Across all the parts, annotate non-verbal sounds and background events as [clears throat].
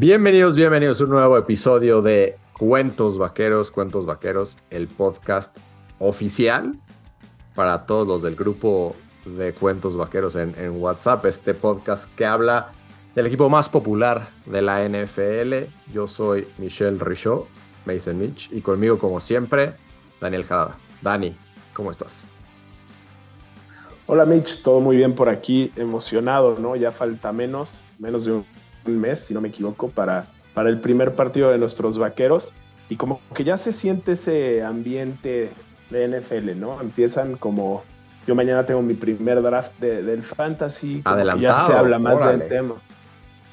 Bienvenidos, bienvenidos a un nuevo episodio de Cuentos Vaqueros, Cuentos Vaqueros, el podcast oficial para todos los del grupo de Cuentos Vaqueros en, WhatsApp, este podcast que habla del equipo más popular de la NFL. Yo soy Michelle Richaud, Mason Mitch, y conmigo, como siempre, Daniel Jada. Dani, ¿cómo estás? Hola Mitch, todo muy bien por aquí, emocionado, ¿no? Ya falta menos, menos de un mes, si no me equivoco, para, para el primer partido de nuestros vaqueros. Y como que ya se siente ese ambiente de NFL, ¿no? Empiezan como. Yo mañana tengo mi primer draft del fantasy. Adelantado. Ya se habla más del tema.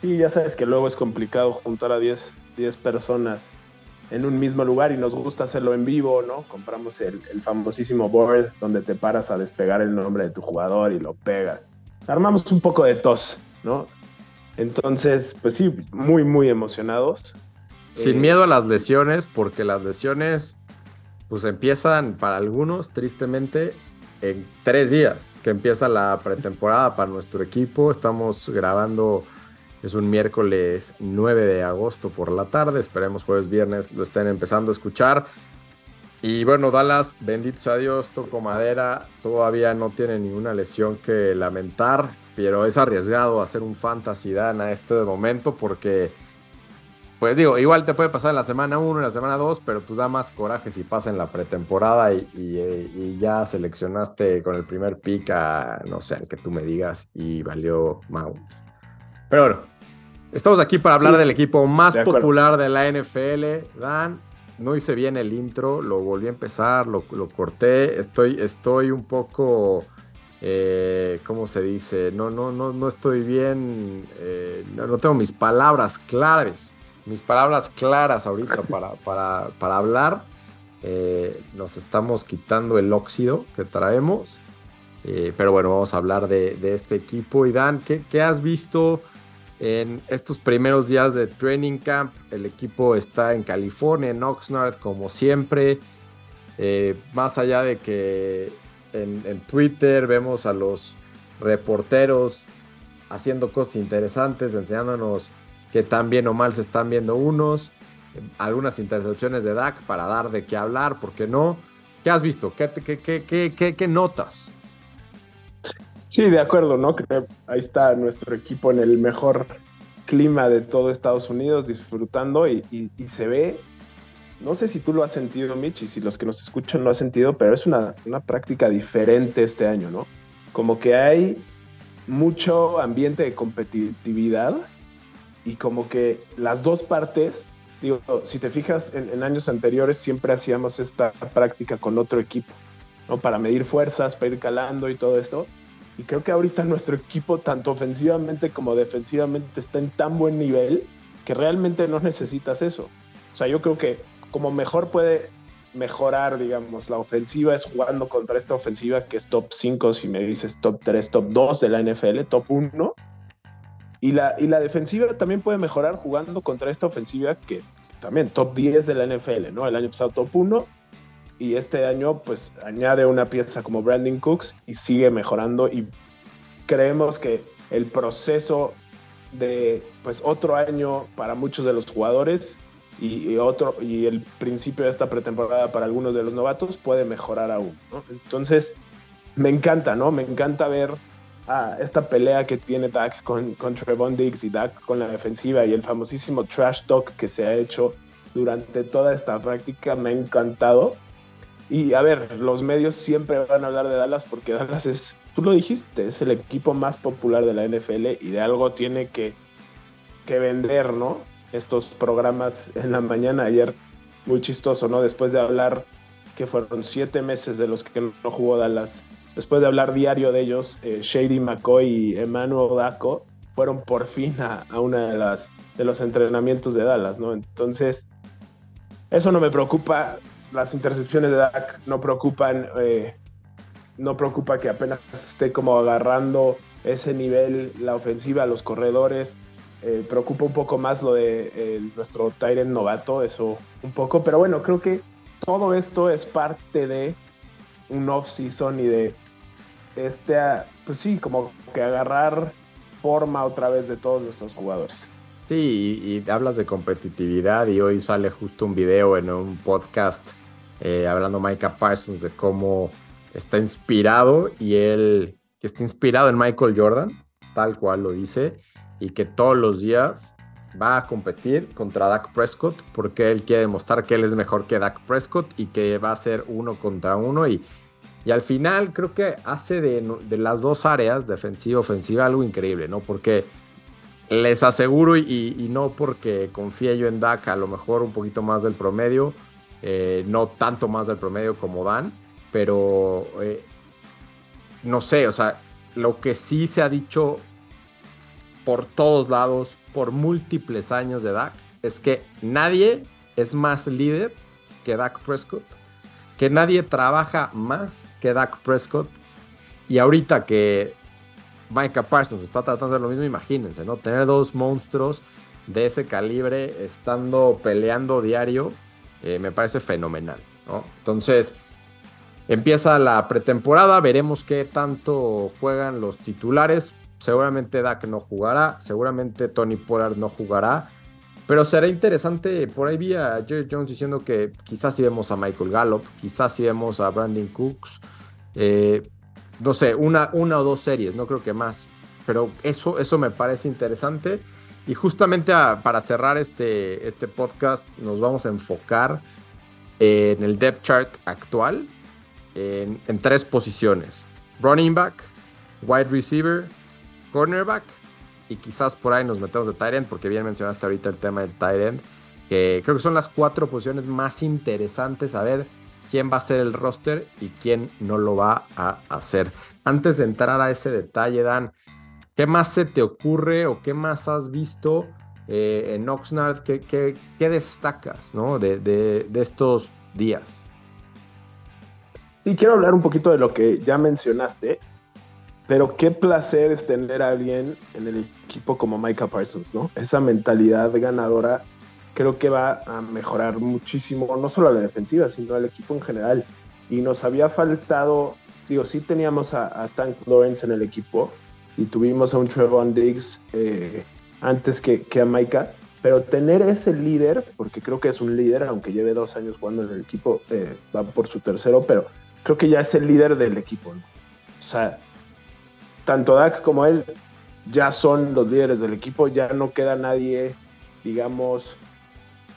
Sí, ya sabes que luego es complicado juntar a 10, 10 personas en un mismo lugar y nos gusta hacerlo en vivo, ¿no? Compramos el, el, famosísimo board donde te paras a despegar el nombre de tu jugador y lo pegas. Armamos un poco de tos, ¿no? Entonces, pues sí, muy, muy emocionados. Sin eh, miedo a las lesiones, porque las lesiones, pues empiezan para algunos, tristemente, en tres días, que empieza la pretemporada para nuestro equipo. Estamos grabando, es un miércoles 9 de agosto por la tarde. Esperemos jueves, viernes lo estén empezando a escuchar. Y bueno, Dallas, bendito sea Dios, toco madera, todavía no tiene ninguna lesión que lamentar pero es arriesgado hacer un fantasy dan a este momento porque, pues digo, igual te puede pasar en la semana 1, en la semana 2, pero pues da más coraje si pasa en la pretemporada y, ya seleccionaste con el primer pick a, no sé, al que tú me digas y valió Mount. Pero bueno, estamos aquí para hablar del equipo más popular de la NFL, Dan. No hice bien el intro, lo volví a empezar, lo, lo corté. Estoy, estoy un poco eh, ¿cómo se dice? No, no, no, no estoy bien, eh, no, tengo mis palabras claves, mis palabras claras ahorita [laughs] para, para, para hablar. Eh, nos estamos quitando el óxido que traemos. pero bueno, vamos a hablar de, este equipo. Y Dan, ¿qué, has visto en estos primeros días de training camp? El equipo está en California, en Oxnard, como siempre. más allá de que en, Twitter, vemos a los reporteros haciendo cosas interesantes, enseñándonos que tan bien o mal se están viendo unos, algunas intercepciones de Dak para dar de qué hablar, ¿por qué no? ¿Qué has visto? ¿Qué, qué, qué, notas? Sí, de acuerdo, ¿no? ahí está nuestro equipo en el mejor clima de todo Estados Unidos, disfrutando y se ve no sé si tú lo has sentido, Mitch, si los que nos escuchan lo han sentido, pero es una, práctica diferente este año, ¿no? Como que hay mucho ambiente de competitividad y como que las dos partes, digo, si te fijas, en, años anteriores siempre hacíamos esta práctica con otro equipo, ¿no? Para medir fuerzas, para ir calando y todo esto. Y creo que ahorita nuestro equipo, tanto ofensivamente como defensivamente, está en tan buen nivel que realmente no necesitas eso. O sea, yo creo que como mejor puede mejorar, digamos, la ofensiva es jugando contra esta ofensiva que es top 5, si me dices top 3, top 2 de la NFL, top 1. Y la, y la defensiva también puede mejorar jugando contra esta ofensiva que también top 10 de la NFL, ¿no? El año pasado top 1 y este año pues añade una pieza como Brandon Cooks y sigue mejorando y creemos que el proceso de pues otro año para muchos de los jugadores y, otro y el principio de esta pretemporada para algunos de los novatos puede mejorar aún. Entonces, me encanta, ¿no? Me encanta ver esta pelea que tiene Dak con, con Trevon Diggs y Dak con la defensiva y el famosísimo trash talk que se ha hecho durante toda esta práctica me ha encantado. Y a ver, los medios siempre van a hablar de Dallas porque Dallas es, tú lo dijiste, es el equipo más popular de la NFL y de algo tiene que, que vender, ¿no? Estos programas en la mañana ayer, muy chistoso, ¿no? Después de hablar que fueron siete meses de los que no jugó Dallas, después de hablar diario de ellos, eh, Shady McCoy y Emmanuel Daco fueron por fin a, una de las de los entrenamientos de Dallas, ¿no? Entonces, eso no me preocupa. Las intercepciones de Dak no preocupan. Eh, no preocupa que apenas esté como agarrando ese nivel la ofensiva, los corredores. Eh, preocupa un poco más lo de eh, nuestro Tyrant novato, eso un poco, pero bueno, creo que todo esto es parte de un off-season y de este, pues sí, como que agarrar forma otra vez de todos nuestros jugadores. Sí, y, hablas de competitividad y hoy sale justo un video en un podcast eh, hablando Micah Parsons de cómo está inspirado y él que está inspirado en Michael Jordan, tal cual lo dice, y que todos los días va a competir contra Dak Prescott porque él quiere demostrar que él es mejor que Dak Prescott y que va a ser uno contra uno y, y al final creo que hace de, de las dos áreas, defensiva y ofensiva, algo increíble, ¿no? Porque les aseguro, y, no porque confíe yo en Dak, a lo mejor un poquito más del promedio, eh, no tanto más del promedio como Dan, pero eh, no sé, o sea, lo que sí se ha dicho por todos lados, por múltiples años de Dak, es que nadie es más líder que Dak Prescott, que nadie trabaja más que Dak Prescott, y ahorita que Micah Parsons está tratando de lo mismo, imagínense, ¿no? Tener dos monstruos de ese calibre estando peleando diario, eh, me parece fenomenal, ¿no? Entonces, empieza la pretemporada, veremos qué tanto juegan los titulares. Seguramente Dak no jugará, seguramente Tony Pollard no jugará. Pero será interesante, por ahí vi a Jerry Jones diciendo que quizás si vemos a Michael Gallup, quizás si vemos a Brandon Cooks. Eh, no sé, una, una o dos series, no creo que más. Pero eso, eso me parece interesante. Y justamente para cerrar este, este podcast, nos vamos a enfocar en el depth chart actual en, tres posiciones: running back, wide receiver, cornerback. Y quizás por ahí nos metemos de tight end, porque bien mencionaste ahorita el tema del tight end, que creo que son las cuatro posiciones más interesantes a ver quién va a ser el roster y quién no lo va a hacer. Antes de entrar a ese detalle, Dan, ¿qué más se te ocurre o qué más has visto eh, en Oxnard? ¿Qué, destacas ¿no? de, estos días? Sí, quiero hablar un poquito de lo que ya mencionaste, pero qué placer es tener a alguien en el equipo como Micah Parsons, ¿no? Esa mentalidad ganadora creo que va a mejorar muchísimo, no solo a la defensiva, sino al equipo en general. Y nos había faltado, digo, sí teníamos a, Tank Lawrence en el equipo y tuvimos a un Trevon Diggs eh, antes que, que, a Micah, pero tener ese líder, porque creo que es un líder, aunque lleve dos años jugando en el equipo, eh, va por su tercero, pero creo que ya es el líder del equipo. O sea, tanto Dak como él ya son los líderes del equipo, ya no queda nadie, digamos,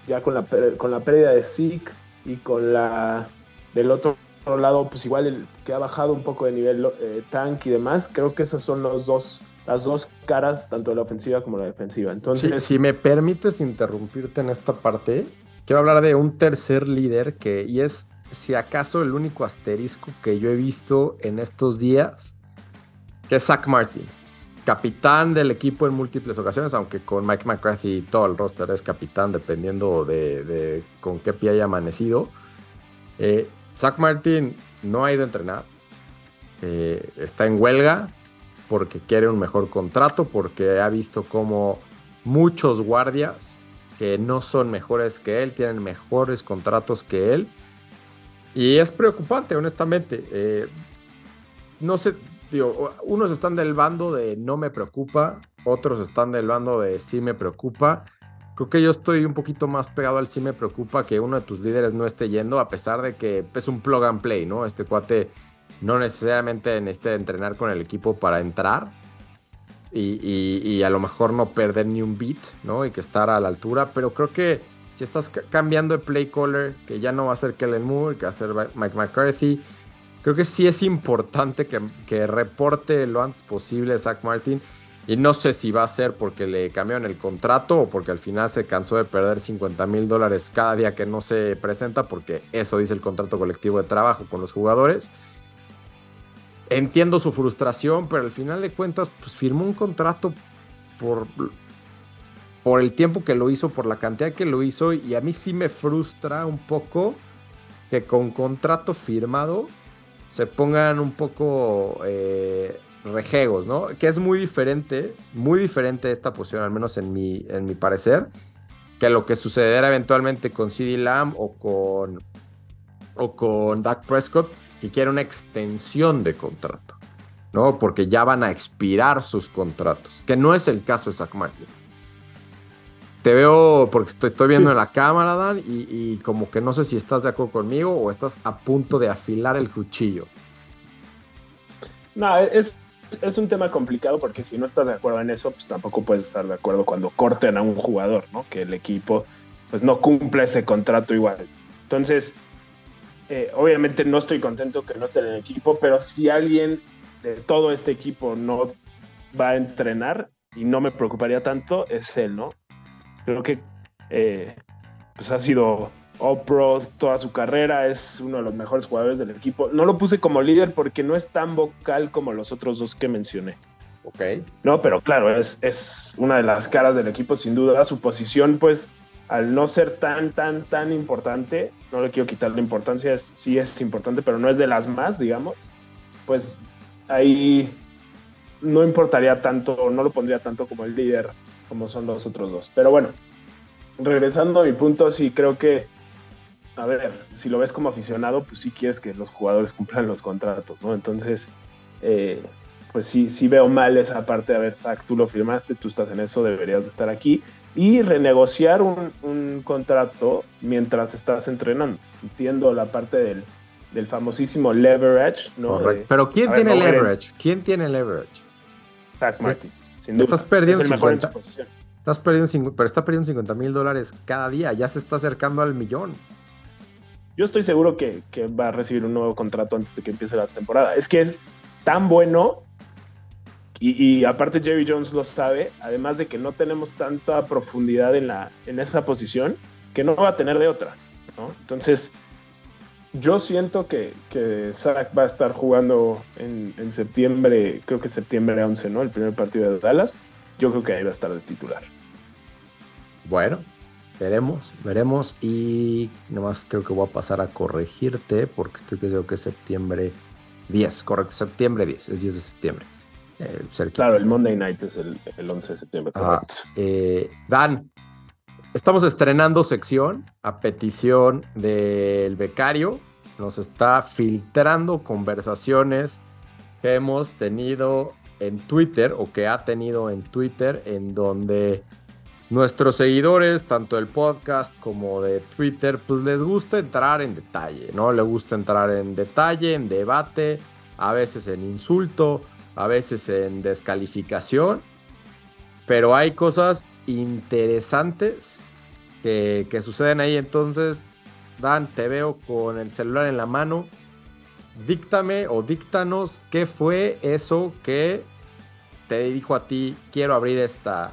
ya con la, con la pérdida de Zeke y con la del otro lado, pues igual que ha bajado un poco de nivel eh, tank y demás, creo que esas son los dos, las dos caras, tanto de la ofensiva como la defensiva. Entonces, si me permites interrumpirte en esta parte, quiero hablar de un tercer líder que, y es si acaso el único asterisco que yo he visto en estos días, que es Zach Martin capitán del equipo en múltiples ocasiones, aunque con Mike McCarthy todo el roster es capitán, dependiendo de, con qué pie haya amanecido. Eh, Zach Martin no ha ido a entrenar, eh, está en huelga porque quiere un mejor contrato, porque ha visto como muchos guardias que no son mejores que él, tienen mejores contratos que él. Y es preocupante, honestamente. Eh, no sé, digo, unos están del bando de no me preocupa, otros están del bando de sí me preocupa. Creo que yo estoy un poquito más pegado al sí me preocupa que uno de tus líderes no esté yendo, a pesar de que es un plug and play, ¿no? Este cuate no necesariamente necesita entrenar con el equipo para entrar y, a lo mejor no perder ni un beat, ¿no? Y que estar a la altura, pero creo que si estás cambiando de play caller, que ya no va a ser Kellen Moore, que va a ser Mike McCarthy, creo que sí es importante que, reporte lo antes posible Zach Martin. Y no sé si va a ser porque le cambiaron el contrato o porque al final se cansó de perder 50 mil dólares cada día que no se presenta, porque eso dice el contrato colectivo de trabajo con los jugadores. Entiendo su frustración, pero al final de cuentas, pues firmó un contrato por, por el tiempo que lo hizo, por la cantidad que lo hizo, y a mí sí me frustra un poco que con contrato firmado se pongan un poco eh, rejegos, ¿no? Que es muy diferente, muy diferente esta posición, al menos en mi, en mi parecer, que lo que sucederá eventualmente con CD Lamb o con, o con Dak Prescott, que quiere una extensión de contrato, ¿no? Porque ya van a expirar sus contratos, que no es el caso de Zach Martin. Te veo, porque estoy, estoy viendo en la cámara, Dan, y, y, como que no sé si estás de acuerdo conmigo o estás a punto de afilar el cuchillo. No, es, es un tema complicado porque si no estás de acuerdo en eso, pues tampoco puedes estar de acuerdo cuando corten a un jugador, ¿no? Que el equipo pues no cumple ese contrato igual. Entonces, eh, obviamente no estoy contento que no esté en el equipo, pero si alguien de todo este equipo no va a entrenar y no me preocuparía tanto, es él, ¿no? Creo que eh, pues ha sido All Pro toda su carrera, es uno de los mejores jugadores del equipo. No lo puse como líder porque no es tan vocal como los otros dos que mencioné. Ok. No, pero claro, es, es una de las caras del equipo, sin duda. Su posición, pues, al no ser tan, tan, tan importante, no le quiero quitar la importancia, es, sí es importante, pero no es de las más, digamos, pues ahí no importaría tanto, no lo pondría tanto como el líder, como son los otros dos. Pero bueno, regresando a mi punto, sí creo que a ver, si lo ves como aficionado, pues sí quieres que los jugadores cumplan los contratos, ¿no? Entonces, eh, pues sí, sí veo mal esa parte a ver, Zach, tú lo firmaste, tú estás en eso, deberías de estar aquí. Y renegociar un, contrato mientras estás entrenando. Entiendo la parte del, del famosísimo leverage, ¿no? Pero ¿quién tiene leverage? ¿Quién tiene leverage? Zach Martin. Estás perdiendo 50. Estás perdiendo, pero está perdiendo 50 mil dólares cada día. Ya se está acercando al millón yo estoy seguro que, va a recibir un nuevo contrato antes de que empiece la temporada. Es que es tan bueno y, aparte Jerry Jones lo sabe, además de que no tenemos tanta profundidad en, la, en esa posición, que no va a tener de otra. Entonces, yo siento que, que Zach va a estar jugando en, en, septiembre, creo que septiembre 11, ¿no? El primer partido de Dallas. Yo creo que ahí va a estar de titular. Bueno, Veremos, veremos. Y nomás creo que voy a pasar a corregirte porque estoy que creo que es septiembre 10, correcto, septiembre 10, es 10 de septiembre. Eh, claro, el Monday Night es el, 11 de septiembre. Eh, Dan, estamos estrenando sección a petición del becario. Nos está filtrando conversaciones que hemos tenido en Twitter o que ha tenido en Twitter en donde nuestros seguidores, tanto del podcast como de Twitter, pues les gusta entrar en detalle, ¿no? Les gusta entrar en detalle, en debate, a veces en insulto, a veces en descalificación, pero hay cosas interesantes que, suceden ahí. Entonces, Dan, te veo con el celular en la mano. Díctame o díctanos qué fue eso que te dijo a ti, quiero abrir esta,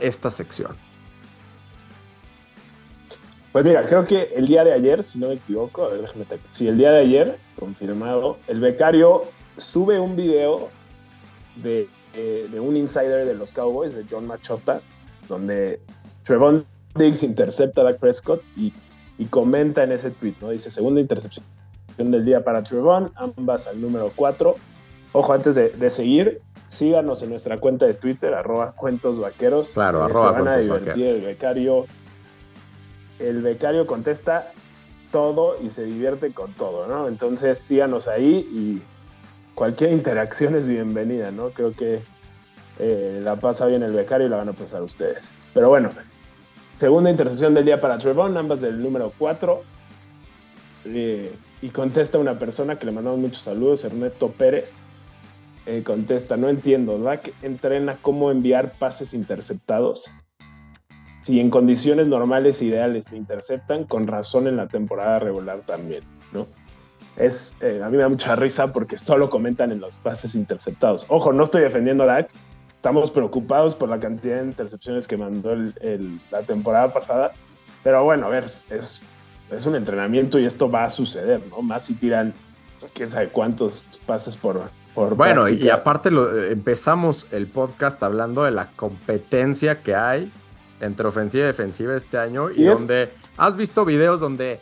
esta sección? Pues mira, creo que el día de ayer, si no me equivoco, a ver, déjame te... Sí, el día de ayer, confirmado, el becario sube un video de, eh, de, un insider de los Cowboys, de John Machota, donde Trevon Diggs intercepta a Dak Prescott y, y, comenta en ese tweet, ¿no? Dice, segunda intercepción del día para Trevon, ambas al número 4. Ojo, antes de, de seguir, síganos en nuestra cuenta de Twitter, arroba cuentos vaqueros. Claro, arroba van a divertir el becario. El becario contesta todo y se divierte con todo, ¿no? Entonces síganos ahí y cualquier interacción es bienvenida, ¿no? Creo que eh, la pasa bien el becario y la van a pasar ustedes. Pero bueno, segunda intercepción del día para Trevon, ambas del número 4. Eh, y contesta una persona que le mandamos muchos saludos, Ernesto Pérez eh, contesta, no entiendo, Dak entrena cómo enviar pases interceptados. Si en condiciones normales e ideales me interceptan, con razón en la temporada regular también, ¿no? Es, a mí me da mucha risa porque solo comentan en los pases interceptados. Ojo, no estoy defendiendo a Dak, estamos preocupados por la cantidad de intercepciones que mandó la temporada pasada, pero bueno, a ver, es, es un entrenamiento y esto va a suceder, ¿no? Más si tiran, quién sabe cuántos pases por, bueno, y aparte lo, empezamos el podcast hablando de la competencia que hay entre ofensiva y defensiva este año y, donde has visto videos donde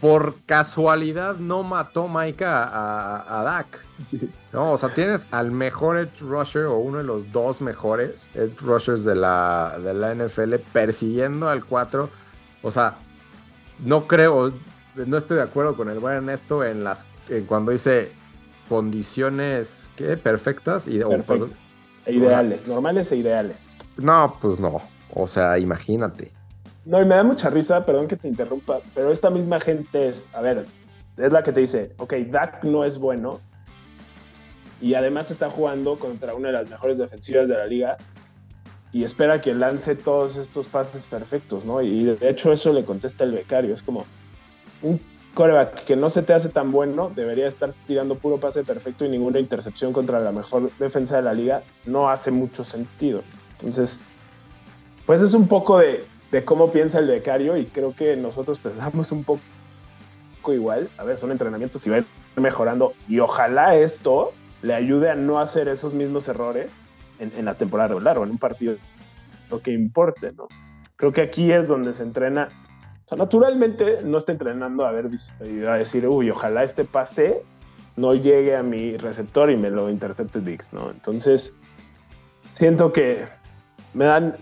por casualidad no mató Maika a, a, Dak. No, o sea, tienes al mejor edge rusher o uno de los dos mejores edge rushers de la, de la NFL persiguiendo al 4. O sea, no creo, no estoy de acuerdo con el buen Ernesto en las en cuando dice condiciones ¿qué? perfectas y e ideales, normales e ideales. No, pues no. O sea, imagínate. No, y me da mucha risa, perdón que te interrumpa, pero esta misma gente es, a ver, es la que te dice, ok, Dak no es bueno y además está jugando contra una de las mejores defensivas de la liga y espera que lance todos estos pases perfectos, ¿no? Y de hecho eso le contesta el becario, es como un coreback que no se te hace tan bueno, debería estar tirando puro pase perfecto y ninguna intercepción contra la mejor defensa de la liga, no hace mucho sentido. Entonces, pues es un poco de, de cómo piensa el becario y creo que nosotros pensamos un poco igual. A ver, son entrenamientos y va mejorando y ojalá esto le ayude a no hacer esos mismos errores en, la temporada regular o en un partido lo que importe, ¿no? Creo que aquí es donde se entrena. O sea, naturalmente no está entrenando a ver a decir, uy, ojalá este pase no llegue a mi receptor y me lo intercepte Dix, ¿no? Entonces, siento que me dan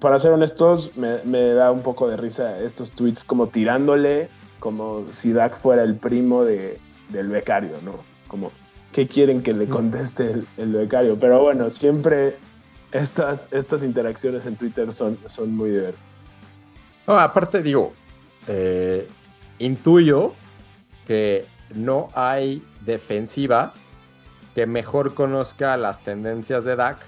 para ser honestos, me, da un poco de risa estos tweets como tirándole, como si Dak fuera el primo de, del becario, ¿no? Como, ¿qué quieren que le conteste el, becario? Pero bueno, siempre estas, estas interacciones en Twitter son, son muy divertidas. aparte, digo, eh, intuyo que no hay defensiva que mejor conozca las tendencias de Dak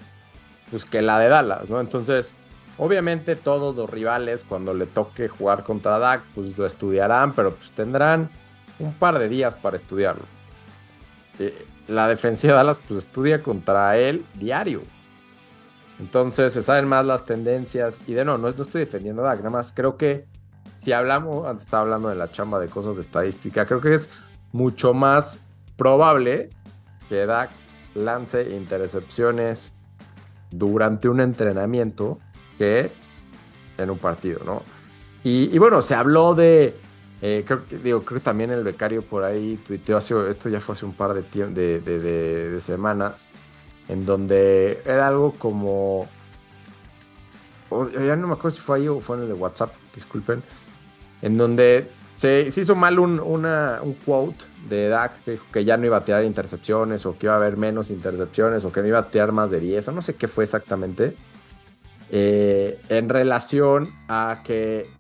pues, que la de Dallas, ¿no? Entonces, obviamente todos los rivales cuando le toque jugar contra Dak, pues lo estudiarán, pero pues tendrán un par de días para estudiarlo. Eh, la defensiva de Dallas pues estudia contra él diario. Entonces se saben más las tendencias y de no, no, estoy defendiendo a Dak, nada más creo que si hablamos, antes estaba hablando de la chamba de cosas de estadística, creo que es mucho más probable que Dak lance intercepciones durante un entrenamiento que en un partido, ¿no? Y, bueno, se habló de, eh, creo, que, digo, creo que también el becario por ahí tuiteó, hace, esto ya fue hace un par de, de, de, de semanas, en donde era algo como, ya no me acuerdo si fue ahí o fue en el de WhatsApp, disculpen, en donde se, hizo mal un, un quote de Dak que dijo que ya no iba a tirar intercepciones o que iba a haber menos intercepciones o que no iba a tirar más de 10 o no sé qué fue exactamente. Eh, en relación a que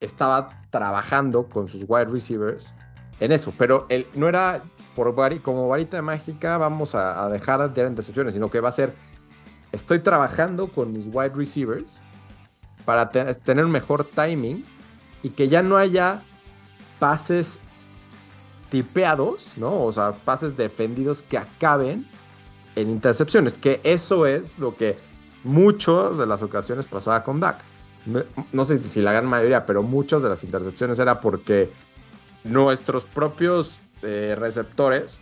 estaba trabajando con sus wide receivers en eso, pero él no era por como varita mágica vamos a, dejar de tirar intercepciones, sino que va a ser estoy trabajando con mis wide receivers para tener mejor timing y que ya no haya pases tipeados, ¿no? O sea, pases defendidos que acaben en intercepciones, que eso es lo que muchas de las ocasiones pasaba con Dak. No, sé si la gran mayoría, pero muchas de las intercepciones era porque nuestros propios eh, receptores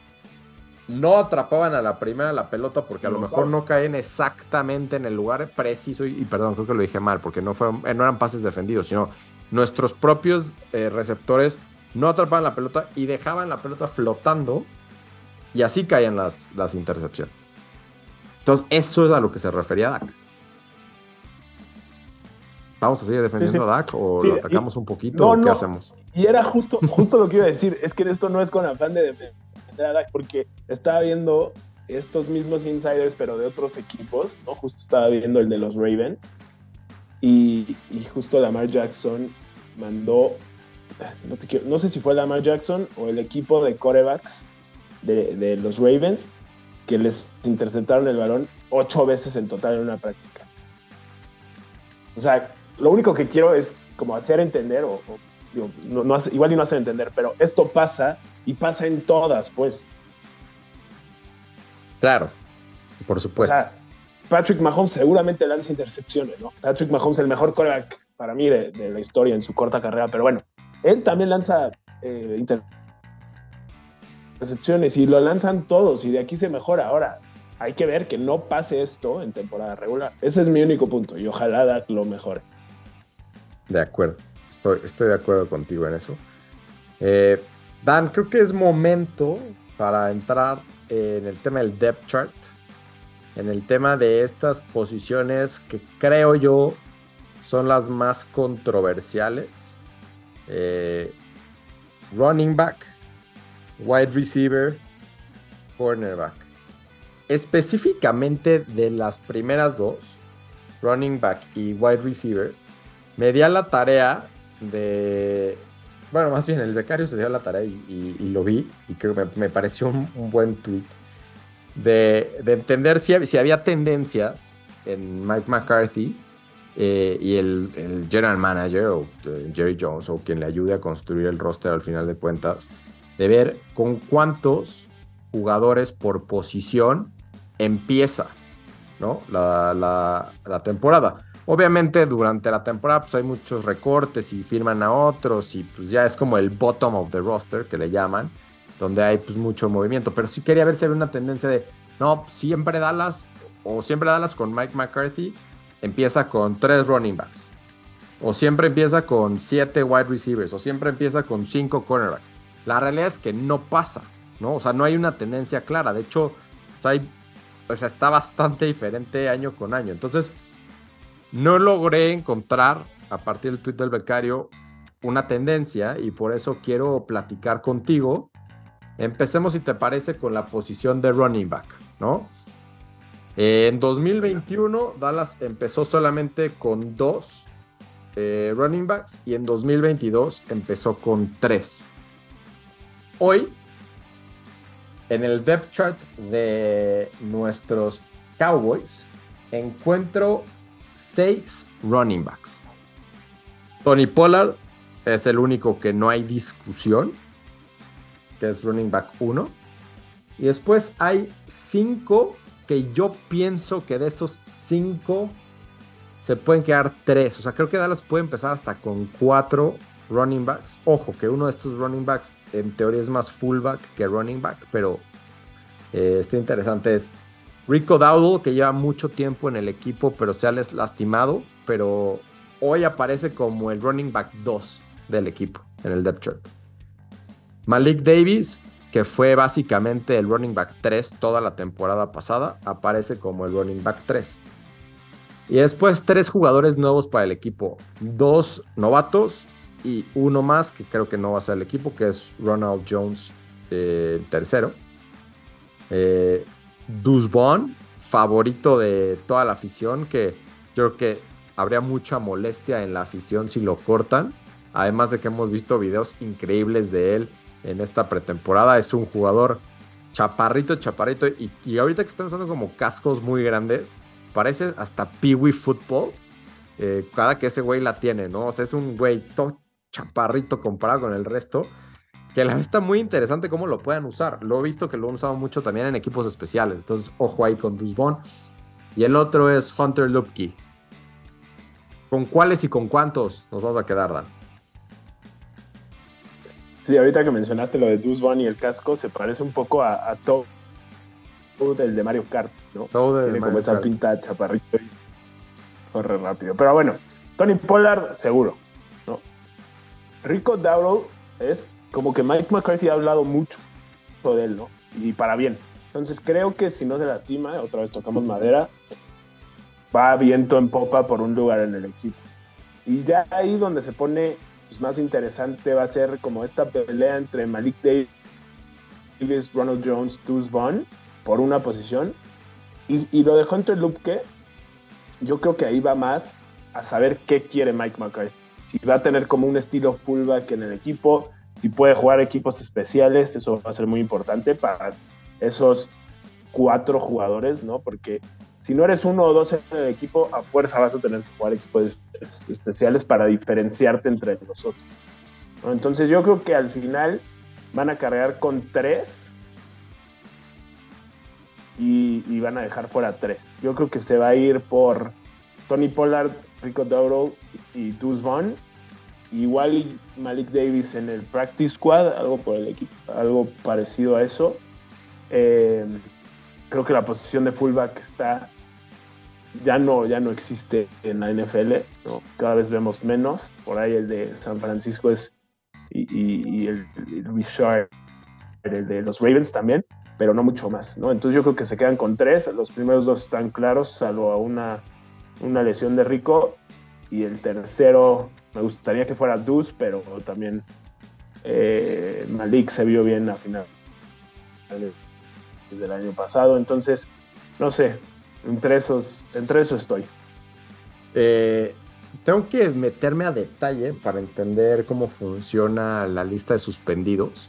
no atrapaban a la primera la pelota porque a lo mejor no caen exactamente en el lugar preciso y, perdón, creo que lo dije mal porque no, fueron, no eran pases defendidos, sino nuestros propios eh, receptores no atrapaban la pelota y dejaban la pelota flotando y así caían las, las intercepciones. Entonces, eso es a lo que se refería Dak. ¿Vamos a seguir defendiendo a Dak o lo atacamos un poquito o qué hacemos? Y era justo, justo lo que iba a decir, es que esto no es con afán de defender a Dak, porque estaba viendo estos mismos insiders, pero de otros equipos, ¿no? Justo estaba viendo el de los Ravens, y, justo Lamar Jackson mandó, no, sé si fue Lamar Jackson o el equipo de corebacks de, los Ravens que les interceptaron el balón ocho veces en total en una práctica. O sea, lo único que quiero es como hacer entender, o, no, igual y no hacer entender, pero esto pasa y pasa en todas, pues. Claro, por supuesto. Patrick Mahomes seguramente lanza intercepciones, ¿no? Patrick Mahomes es el mejor coreback para mí de, la historia en su corta carrera, pero bueno, él también lanza eh, intercepciones y lo lanzan todos y de aquí se mejora. Ahora, hay que ver que no pase esto en temporada regular. Ese es mi único punto y ojalá Dak lo mejore. De acuerdo, estoy, estoy de acuerdo contigo en eso. Eh, Dan, creo que es momento para entrar en el tema del depth chart en el tema de estas posiciones que creo yo son las más controversiales. Eh, running back, wide receiver, cornerback. Específicamente de las primeras dos, running back y wide receiver, me di a la tarea de. Bueno, más bien el becario se dio la tarea y, lo vi, y creo que me, pareció un, buen tweet. De, entender si, si, había tendencias en Mike McCarthy eh, y el, general manager o eh, Jerry Jones o quien le ayude a construir el roster al final de cuentas, de ver con cuántos jugadores por posición empieza ¿no? la, temporada. Obviamente durante la temporada pues hay muchos recortes y firman a otros y pues ya es como el bottom of the roster que le llaman, donde hay pues mucho movimiento, pero sí quería ver si había una tendencia de, no, siempre Dallas o siempre Dallas con Mike McCarthy empieza con tres running backs, o siempre empieza con siete wide receivers, o siempre empieza con cinco cornerbacks. La realidad es que no pasa, ¿no? O sea, no hay una tendencia clara. De hecho, hay, o sea, está bastante diferente año con año. Entonces, no logré encontrar a partir del tweet del becario una tendencia y por eso quiero platicar contigo. Empecemos, si te parece, con la posición de running back, ¿no? En 2021, Dallas empezó solamente con dos eh, running backs y en 2022 empezó con tres. Hoy, en el depth chart de nuestros Cowboys, encuentro seis running backs. Tony Pollard es el único que no hay discusión, que es running back 1. Y después hay cinco que yo pienso que de esos cinco se pueden quedar tres. O sea, creo que Dallas puede empezar hasta con cuatro running backs. Ojo, que uno de estos running backs en teoría es más fullback que running back, pero eh, este interesante es Rico Dowdle, que lleva mucho tiempo en el equipo, pero se ha lastimado, pero hoy aparece como el running back 2 del equipo en el depth chart. Malik Davis, que fue básicamente el running back 3 toda la temporada pasada, aparece como el running back 3. Y después tres jugadores nuevos para el equipo. Dos novatos y uno más que creo que no va a ser el equipo, que es Ronald Jones, eh, el tercero. Eh, favorito de toda la afición, que yo creo que habría mucha molestia en la afición si lo cortan. Además de que hemos visto videos increíbles de él en esta pretemporada. Es un jugador chaparrito, chaparrito. Y, ahorita que están usando como cascos muy grandes, parece hasta Peewee Football. Eh, cada que ese güey la tiene, ¿no? O sea, es un güey todo chaparrito comparado con el resto que la verdad está muy interesante cómo lo puedan usar. Lo he visto que lo han usado mucho también en equipos especiales. Entonces, ojo ahí con Dusbon. Y el otro es Hunter Lupke. ¿Con cuáles y con cuántos nos vamos a quedar, Dan? Sí, ahorita que mencionaste lo de Dusbon y el casco, se parece un poco a, a Toad del de Mario Kart, ¿no? Todo Tiene como esa pinta chaparrito y corre rápido. Pero bueno, Tony Pollard, seguro, ¿no? Rico Dowdle es como que Mike McCarthy ha hablado mucho de él, ¿no? Y para bien. Entonces creo que si no se lastima, otra vez tocamos madera, va viento en popa por un lugar en el equipo. Y ya ahí donde se pone pues, más interesante va a ser como esta pelea entre Malik Davis, Ronald Jones, Deuce Vaughn por una posición. Y, lo de Hunter Lupke, yo creo que ahí va más a saber qué quiere Mike McCarthy. Si va a tener como un estilo fullback en el equipo, si puede jugar equipos especiales, eso va a ser muy importante para esos cuatro jugadores, ¿no? Porque si no eres uno o dos en el equipo, a fuerza vas a tener que jugar equipos especiales para diferenciarte entre los otros. Entonces yo creo que al final van a cargar con tres y, van a dejar fuera tres. Yo creo que se va a ir por Tony Pollard, Rico Dowdle y Deuce Vaughn Igual Malik Davis en el practice squad, algo por el equipo, algo parecido a eso. Eh, creo que la posición de fullback está ya no, ya no existe en la NFL, cada vez vemos menos. Por ahí el de San Francisco es y, el, Richard, el de los Ravens también, pero no mucho más. ¿no? Entonces yo creo que se quedan con tres. Los primeros dos están claros, salvo a una, una lesión de Rico. Y el tercero me gustaría que fuera Dus, pero también eh, Malik se vio bien a final desde el año pasado. Entonces, no sé, entre esos, entre esos estoy. Eh, tengo que meterme a detalle para entender cómo funciona la lista de suspendidos.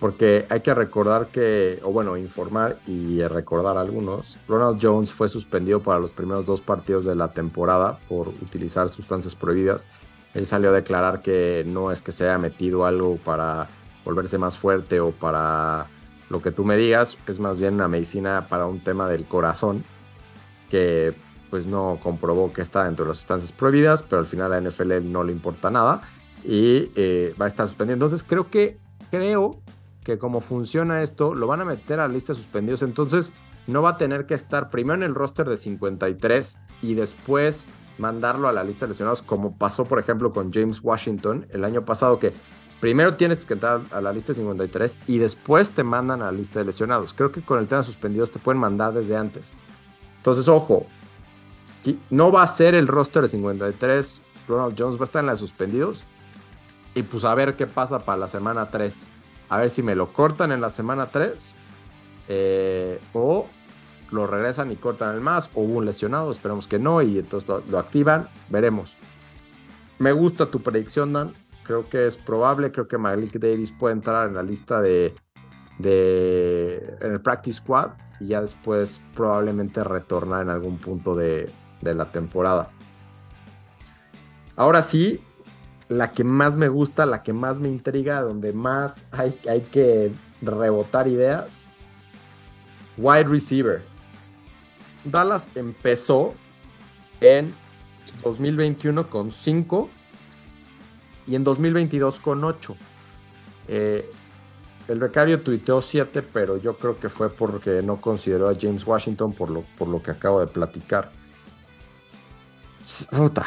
Porque hay que recordar que, o bueno, informar y recordar algunos. Ronald Jones fue suspendido para los primeros dos partidos de la temporada por utilizar sustancias prohibidas. Él salió a declarar que no es que se haya metido algo para volverse más fuerte o para lo que tú me digas, es más bien una medicina para un tema del corazón que pues no comprobó que está dentro de las sustancias prohibidas, pero al final a la NFL no le importa nada y eh, va a estar suspendido. Entonces creo que, creo que como funciona esto, lo van a meter a la lista de suspendidos, entonces no va a tener que estar primero en el roster de 53 y después mandarlo a la lista de lesionados, como pasó por ejemplo con James Washington el año pasado, que primero tienes que entrar a la lista de 53 y después te mandan a la lista de lesionados. Creo que con el tema de suspendidos te pueden mandar desde antes. Entonces, ojo, no va a ser el roster de 53. Ronald Jones va a estar en la de suspendidos. Y pues a ver qué pasa para la semana 3. A ver si me lo cortan en la semana 3. Eh, o lo regresan y cortan el más. O hubo un lesionado, esperemos que no. Y entonces lo, activan. Veremos. Me gusta tu predicción, Dan. Creo que es probable. Creo que Malik Davis puede entrar en la lista de, de. en el practice squad. Y ya después probablemente retornar en algún punto de, de la temporada. Ahora sí, la que más me gusta, la que más me intriga, donde más hay, hay que rebotar ideas. Wide receiver. Dallas empezó en 2021 con 5 y en 2022 con 8. Eh, el becario tuiteó 7, pero yo creo que fue porque no consideró a James Washington por lo, por lo que acabo de platicar. Ruta.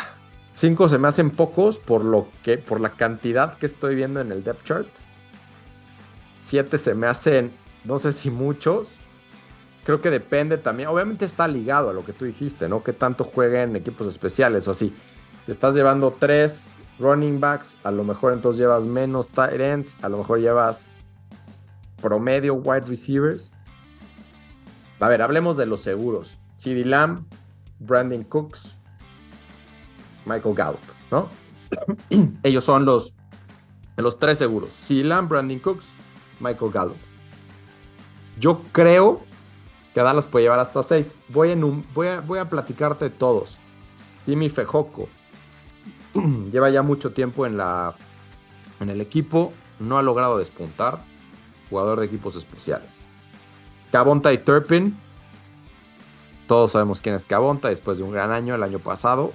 5 se me hacen pocos por lo que, por la cantidad que estoy viendo en el depth chart. 7 se me hacen, no sé si muchos. Creo que depende también. Obviamente está ligado a lo que tú dijiste, ¿no? Que tanto jueguen equipos especiales o así. Si estás llevando 3 running backs, a lo mejor entonces llevas menos tight ends, a lo mejor llevas promedio wide receivers. A ver, hablemos de los seguros. CD Lamb, Brandon Cooks, Michael Gallup, ¿no? [clears throat] Ellos son los, los tres seguros. Lamb, Brandon Cooks, Michael Gallup. Yo creo que Dallas puede llevar hasta seis. Voy, a, a platicarte todos. Simi Fejoco [clears throat] lleva ya mucho tiempo en, la, en el equipo. No ha logrado despuntar. Jugador de equipos especiales. Cabonta y Turpin. Todos sabemos quién es Cabonta después de un gran año el año pasado.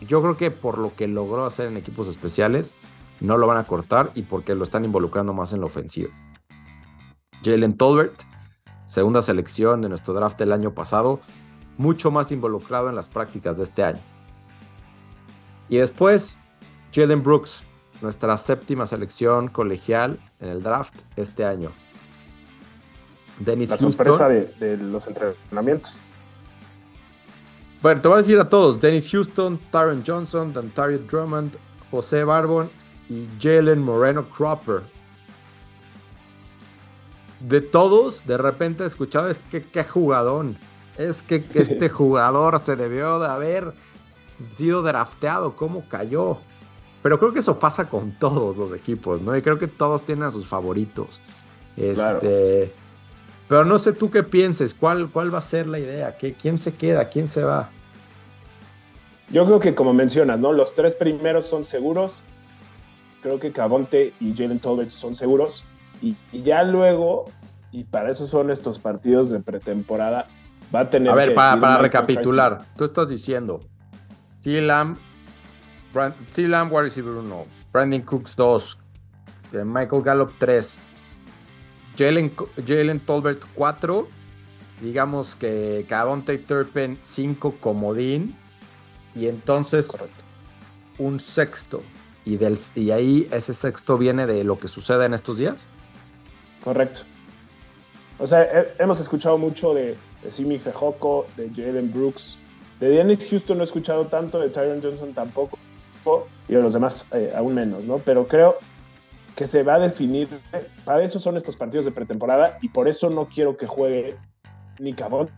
Yo creo que por lo que logró hacer en equipos especiales, no lo van a cortar y porque lo están involucrando más en la ofensiva. Jalen Tolbert, segunda selección de nuestro draft del año pasado, mucho más involucrado en las prácticas de este año. Y después, Jalen Brooks, nuestra séptima selección colegial en el draft este año. Dennis la sorpresa de los entrenamientos. Bueno, te voy a decir a todos: Dennis Houston, Tyron Johnson, Dantario Drummond, José Barbon y Jalen Moreno Cropper. De todos, de repente he escuchado, es que qué jugadón. Es que [laughs] este jugador se debió de haber sido drafteado, cómo cayó. Pero creo que eso pasa con todos los equipos, ¿no? Y creo que todos tienen a sus favoritos. Este. Pero no sé tú qué pienses, ¿cuál, cuál va a ser la idea? ¿Qué, ¿Quién se queda? ¿Quién se va? Yo creo que como mencionas, ¿no? Los tres primeros son seguros. Creo que Cabonte y Jalen Tolbert son seguros. Y, ya luego, y para eso son estos partidos de pretemporada, va a tener. A ver, para, para recapitular, tú estás diciendo: C. Lamb, C. Lamb, wide receiver 1, Brandon Cooks 2, eh, Michael Gallup 3, Jalen, Tolbert 4, digamos que Cabonte Turpin 5 comodín y entonces un sexto. Y, del, y ahí ese sexto viene de lo que sucede en estos días. Correcto. O sea, hemos escuchado mucho de, de Simi Fejoco, de Jalen Brooks. De Dennis Houston no he escuchado tanto, de Tyron Johnson tampoco, y de los demás eh, aún menos, ¿no? Pero creo que se va a definir, para eso son estos partidos de pretemporada, y por eso no quiero que juegue ni Cabot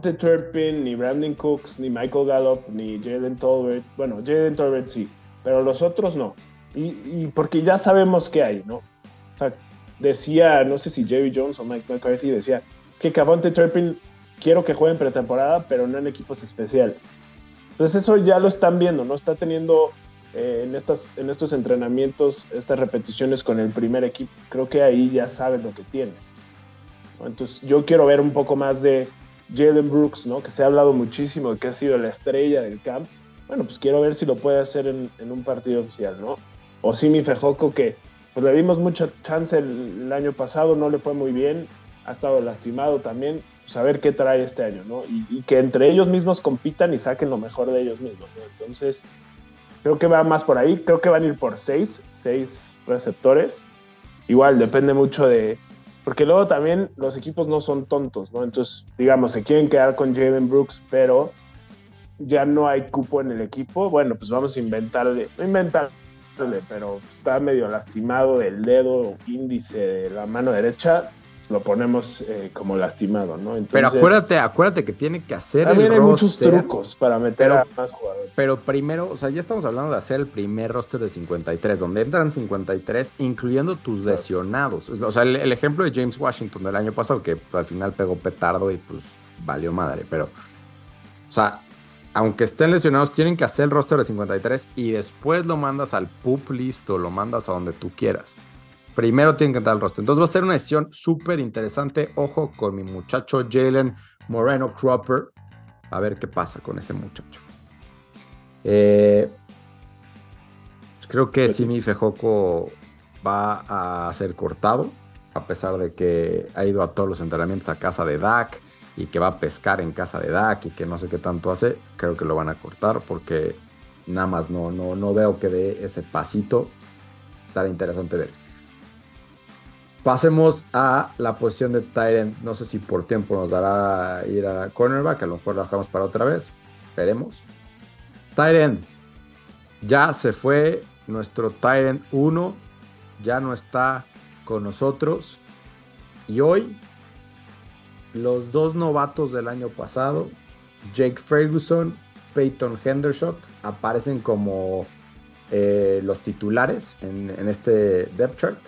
Turpin, ni Brandon Cooks, ni Michael Gallup, ni Jalen Tolbert. Bueno, Jalen Tolbert sí, pero los otros no. Y, porque ya sabemos qué hay, ¿no? Decía, no sé si Jerry Jones o Mike McCarthy decía, es que Cavante Turpin quiero que juegue en pretemporada, pero no en equipos especiales. Entonces eso ya lo están viendo, ¿no? Está teniendo eh, en, estas, en estos entrenamientos estas repeticiones con el primer equipo. Creo que ahí ya sabes lo que tienes. Entonces yo quiero ver un poco más de Jalen Brooks, ¿no? Que se ha hablado muchísimo de que ha sido la estrella del camp. Bueno, pues quiero ver si lo puede hacer en, un partido oficial, ¿no? O Simi Fejoco, que pues le dimos mucha chance el, año pasado, no le fue muy bien, ha estado lastimado también, pues, qué trae este año, ¿no? Y, que entre ellos mismos compitan y saquen lo mejor de ellos mismos, ¿no? Entonces, creo que va más por ahí, creo que van a ir por seis, seis receptores. Igual, depende mucho de, porque luego también los equipos no son tontos, ¿no? Entonces, digamos, se quieren quedar con Jaden Brooks, pero ya no hay cupo en el equipo. Bueno, pues vamos a inventarle, no inventarle, pero está medio lastimado del dedo índice de la mano derecha lo ponemos eh, como lastimado, ¿no? pero acuérdate, acuérdate que tiene que hacer también hay muchos trucos para meter a más jugadores. Pero primero, o sea, ya estamos hablando de hacer el primer roster de 53, donde entran 53, incluyendo tus lesionados. O sea, el, ejemplo de James Washington del año pasado, que al final pegó petardo y pues valió madre, pero, o sea, aunque estén lesionados, tienen que hacer el roster de 53 y después lo mandas al pup listo, lo mandas a donde tú quieras. Primero tienen que entrar al roster. Entonces va a ser una decisión súper interesante. Ojo con mi muchacho Jalen Moreno Cropper. A ver qué pasa con ese muchacho. Eh, creo que Simi Fejoco va a ser cortado. A pesar de que ha ido a todos los entrenamientos a casa de Dak y que va a pescar en casa de Dak y que no sé qué tanto hace, creo que lo van a cortar porque nada más no, no, no veo que dé ese pasito. Estará interesante ver. Pasemos a la posición de Tyrant. No sé si por tiempo nos dará ir a cornerback. A lo mejor la dejamos para otra vez. Veremos. Tyrant. Ya se fue nuestro Tyrant 1. Ya no está con nosotros. Y hoy, los dos novatos del año pasado, Jake Ferguson, Peyton Hendershot, aparecen como eh, los titulares en, en este depth chart.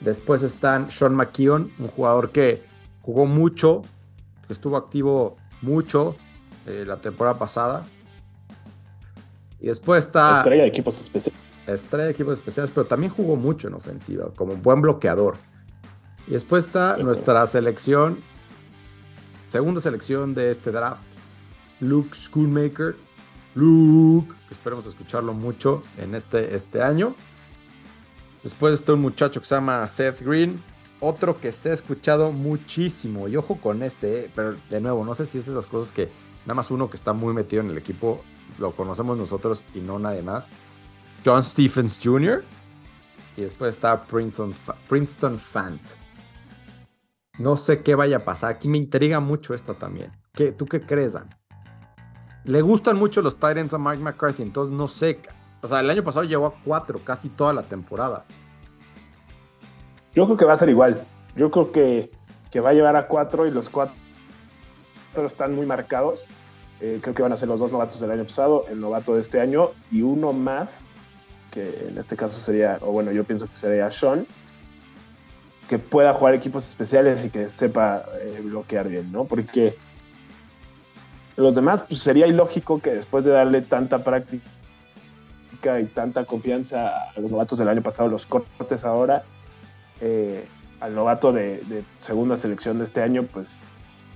Después están Sean McKeon, un jugador que jugó mucho, que estuvo activo mucho eh, la temporada pasada. Y después está. Estrella de equipos especiales. Estrella de equipos especiales, pero también jugó mucho en ofensiva, como un buen bloqueador. Y después está nuestra selección, segunda selección de este draft, Luke Schoolmaker. Luke, esperemos escucharlo mucho en este, este año. Después está un muchacho que se llama Seth Green. Otro que se ha escuchado muchísimo. Y ojo con este, eh, pero de nuevo, no sé si es de esas cosas que nada más uno que está muy metido en el equipo lo conocemos nosotros y no nadie más. John Stephens Jr. Y después está Princeton, Princeton Fant. No sé qué vaya a pasar. Aquí me intriga mucho esto también. ¿Qué, ¿Tú qué crees, Dan? Le gustan mucho los Titans a Mike McCarthy, entonces no sé. O sea, el año pasado llegó a cuatro casi toda la temporada. Yo creo que va a ser igual. Yo creo que, va a llevar a cuatro y los cuatro están muy marcados. Eh, creo que van a ser los dos novatos del año pasado, el novato de este año y uno más, que en este caso sería, o bueno, yo pienso que sería Sean, que pueda jugar equipos especiales y que sepa eh, bloquear bien, ¿no? Porque los demás, pues sería ilógico que después de darle tanta práctica y tanta confianza a los novatos del año pasado, los cortes ahora, eh, al novato de, segunda selección de este año, pues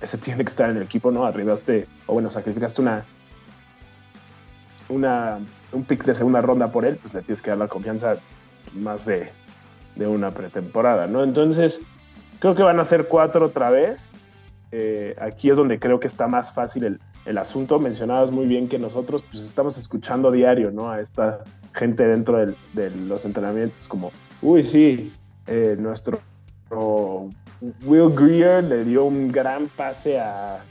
ese tiene que estar en el equipo, ¿no? Arribaste, o bueno, sacrificaste una, una, un pick de segunda ronda por él, pues le tienes que dar la confianza más de, de una pretemporada, ¿no? Entonces, creo que van a ser cuatro otra vez. Eh, aquí es donde creo que está más fácil el, el asunto. Mencionabas muy bien que nosotros pues estamos escuchando diario, ¿no? A esta gente dentro de los entrenamientos como, uy, sí, eh, nuestro Will Greer le dio un gran pase a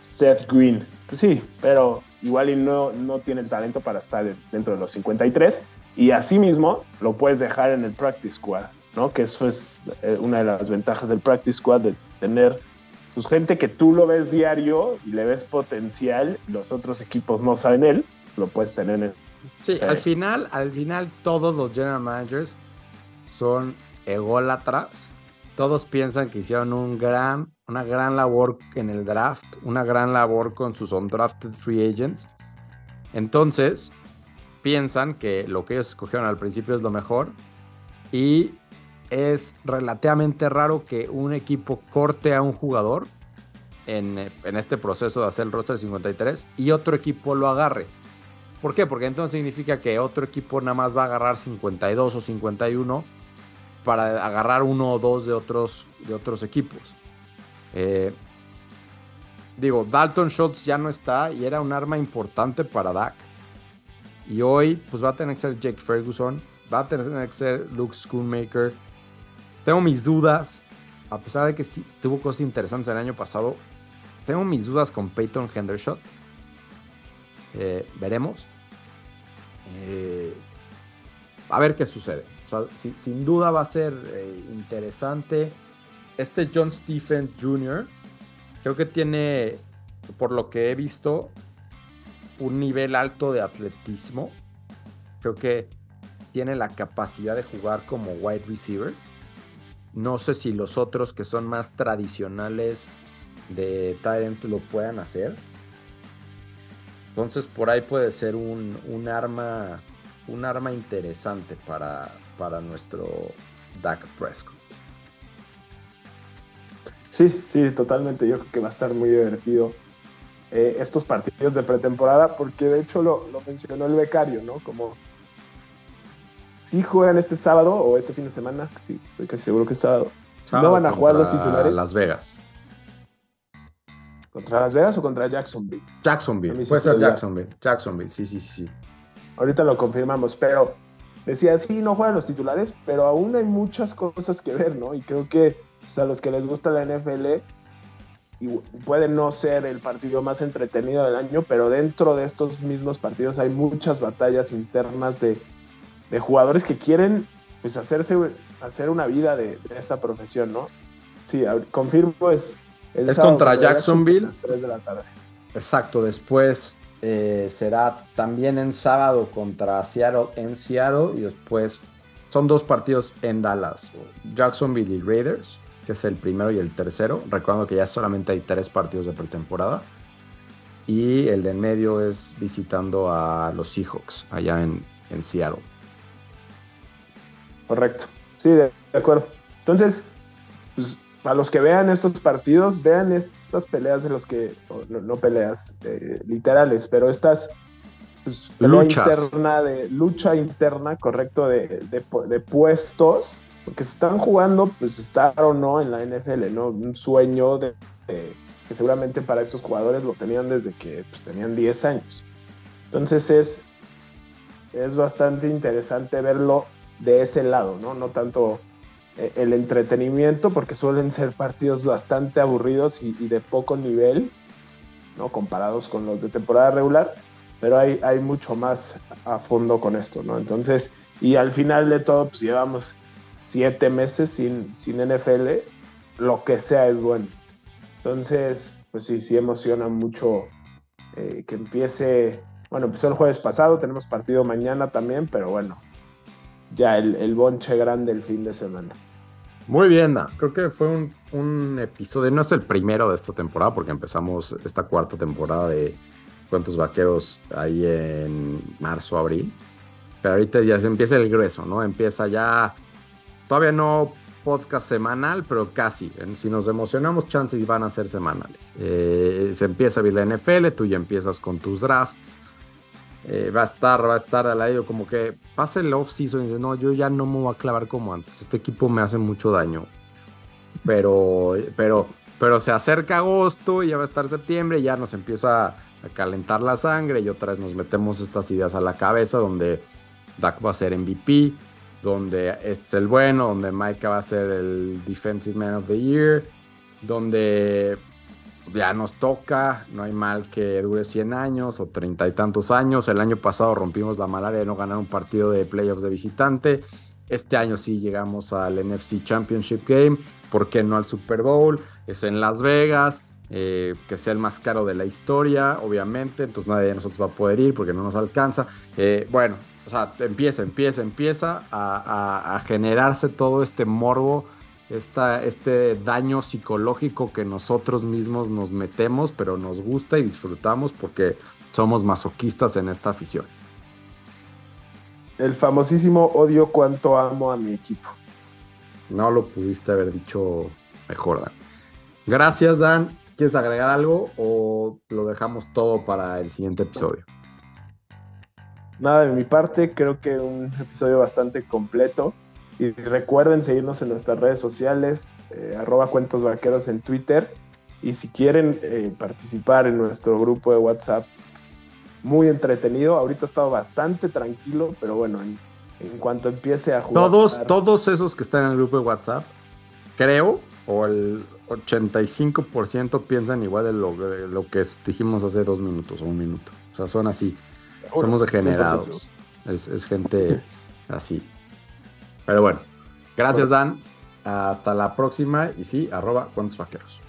Seth Green. Pues sí, pero igual y no, no tiene el talento para estar dentro de los 53 y asimismo lo puedes dejar en el practice squad, ¿no? Que eso es eh, una de las ventajas del practice squad de tener pues gente que tú lo ves diario y le ves potencial, los otros equipos no saben él, lo puedes tener en Sí, al final, al final todos los general managers son ególatras. Todos piensan que hicieron un gran, una gran labor en el draft, una gran labor con sus undrafted free agents. Entonces, piensan que lo que ellos escogieron al principio es lo mejor y es relativamente raro que un equipo corte a un jugador en, este proceso de hacer el roster 53 y otro equipo lo agarre. ¿Por qué? Porque entonces significa que otro equipo nada más va a agarrar 52 o 51 para agarrar uno o dos de otros, de otros equipos. Eh, digo, Dalton Schultz ya no está y era un arma importante para Dak. Y hoy, pues va a tener que ser Jake Ferguson, va a tener que ser Luke Schoonmaker. Tengo mis dudas, a pesar de que sí, tuvo cosas interesantes el año pasado. Tengo mis dudas con Peyton Hendershot. Eh, veremos. Eh, a ver qué sucede. sin duda va a ser eh, interesante. Este John Stephen Jr. creo que tiene, por lo que he visto, un nivel alto de atletismo. Creo que tiene la capacidad de jugar como wide receiver. No sé si los otros que son más tradicionales de Titans lo puedan hacer. Entonces por ahí puede ser un, arma un arma interesante para, para nuestro Dak Prescott. Sí, sí, totalmente. Yo creo que va a estar muy divertido eh, estos partidos de pretemporada, porque de hecho lo, mencionó el becario, ¿no? Como si juegan este sábado o este fin de semana, sí, estoy casi seguro que es sábado. no van a jugar los titulares. Las Vegas. ¿Contra Las Vegas o contra Jacksonville? Jacksonville, puede ser Jacksonville. Jacksonville, sí, sí, sí. Ahorita lo confirmamos, pero decía, sí, no juegan los titulares, pero aún hay muchas cosas que ver, ¿no? Y creo que pues, a los que les gusta la NFL, y puede no ser el partido más entretenido del año, pero dentro de estos mismos partidos hay muchas batallas internas de, jugadores que quieren pues hacerse hacer una vida de, esta profesión, ¿no? Sí, confirmo es es contra Jacksonville. de la tarde. Exacto, después eh, será también en sábado contra Seattle en Seattle y después son dos partidos en Dallas, Jacksonville y Raiders que es el primero y el tercero. Recuerdo que ya solamente hay tres partidos de pretemporada. Y el de en medio es visitando a los Seahawks, allá en, Seattle. Correcto. Sí, de, acuerdo. Entonces, pues, a los que vean estos partidos, vean estas peleas de los que, no, peleas eh, literales, pero estas pues, interna de lucha interna, correcto, de, de puestos porque se están jugando, pues estar o no en la NFL, ¿no? Un sueño de, que seguramente para estos jugadores lo tenían desde que pues, tenían 10 años. Entonces es, es bastante interesante verlo de ese lado, ¿no? No tanto eh, el entretenimiento, porque suelen ser partidos bastante aburridos y, de poco nivel, ¿no? Comparados con los de temporada regular, pero hay, hay mucho más a fondo con esto, ¿no? Entonces, y al final de todo, pues llevamos siete meses sin, sin NFL, lo que sea es bueno. Entonces, pues sí, sí emociona mucho eh, que empiece, bueno, empezó el jueves pasado, tenemos partido mañana también, pero bueno, ya el, bonche grande el fin de semana. Muy bien, creo que fue un, un, episodio, no es el primero de esta temporada, porque empezamos esta cuarta temporada de Cuentos Vaqueros ahí en marzo, abril. Pero ahorita ya se empieza el grueso, ¿no? Empieza ya Todavía no podcast semanal, pero casi. Si nos emocionamos, chances van a ser semanales. Eh, se empieza a ver la NFL, tú ya empiezas con tus drafts. Eh, va a estar, va a estar al lado como que pasa el off-season y dice, no, yo ya no me voy a clavar como antes. Este equipo me hace mucho daño. Pero, pero, pero se acerca agosto y ya va a estar septiembre y ya nos empieza a calentar la sangre y otra vez nos metemos estas ideas a la cabeza donde Dak va a ser MVP donde este es el bueno, donde Micah va a ser el Defensive Man of the Year, donde ya nos toca, no hay mal que dure 100 años o treinta y tantos años. El año pasado rompimos la malaria de no ganar un partido de playoffs de visitante. Este año sí llegamos al NFC Championship Game, ¿por qué no al Super Bowl? es en Las Vegas, eh, que sea el más caro de la historia, obviamente, entonces nadie de nosotros va a poder ir porque no nos alcanza. Eh, bueno, o sea, empieza, empieza, empieza a, generarse todo este morbo, esta, este daño psicológico que nosotros mismos nos metemos, pero nos gusta y disfrutamos porque somos masoquistas en esta afición. El famosísimo odio cuánto amo a mi equipo. No lo pudiste haber dicho mejor, Dan. Gracias, Dan. ¿Quieres agregar algo o lo dejamos todo para el siguiente episodio? Nada, de mi parte, creo que un episodio bastante completo. Y recuerden seguirnos en nuestras redes sociales, eh, arroba cuentos vaqueros en Twitter. Y si quieren eh, participar en nuestro grupo de WhatsApp, muy entretenido. Ahorita ha estado bastante tranquilo, pero bueno, en, cuanto empiece a jugar. Todos, todos esos que están en el grupo de WhatsApp, creo, o el 85% piensan igual de lo, de lo, que dijimos hace dos minutos o un minuto. O sea, son así. Somos degenerados. Es, es gente así. Pero bueno, gracias Dan. Hasta la próxima y sí, arroba cuantos vaqueros.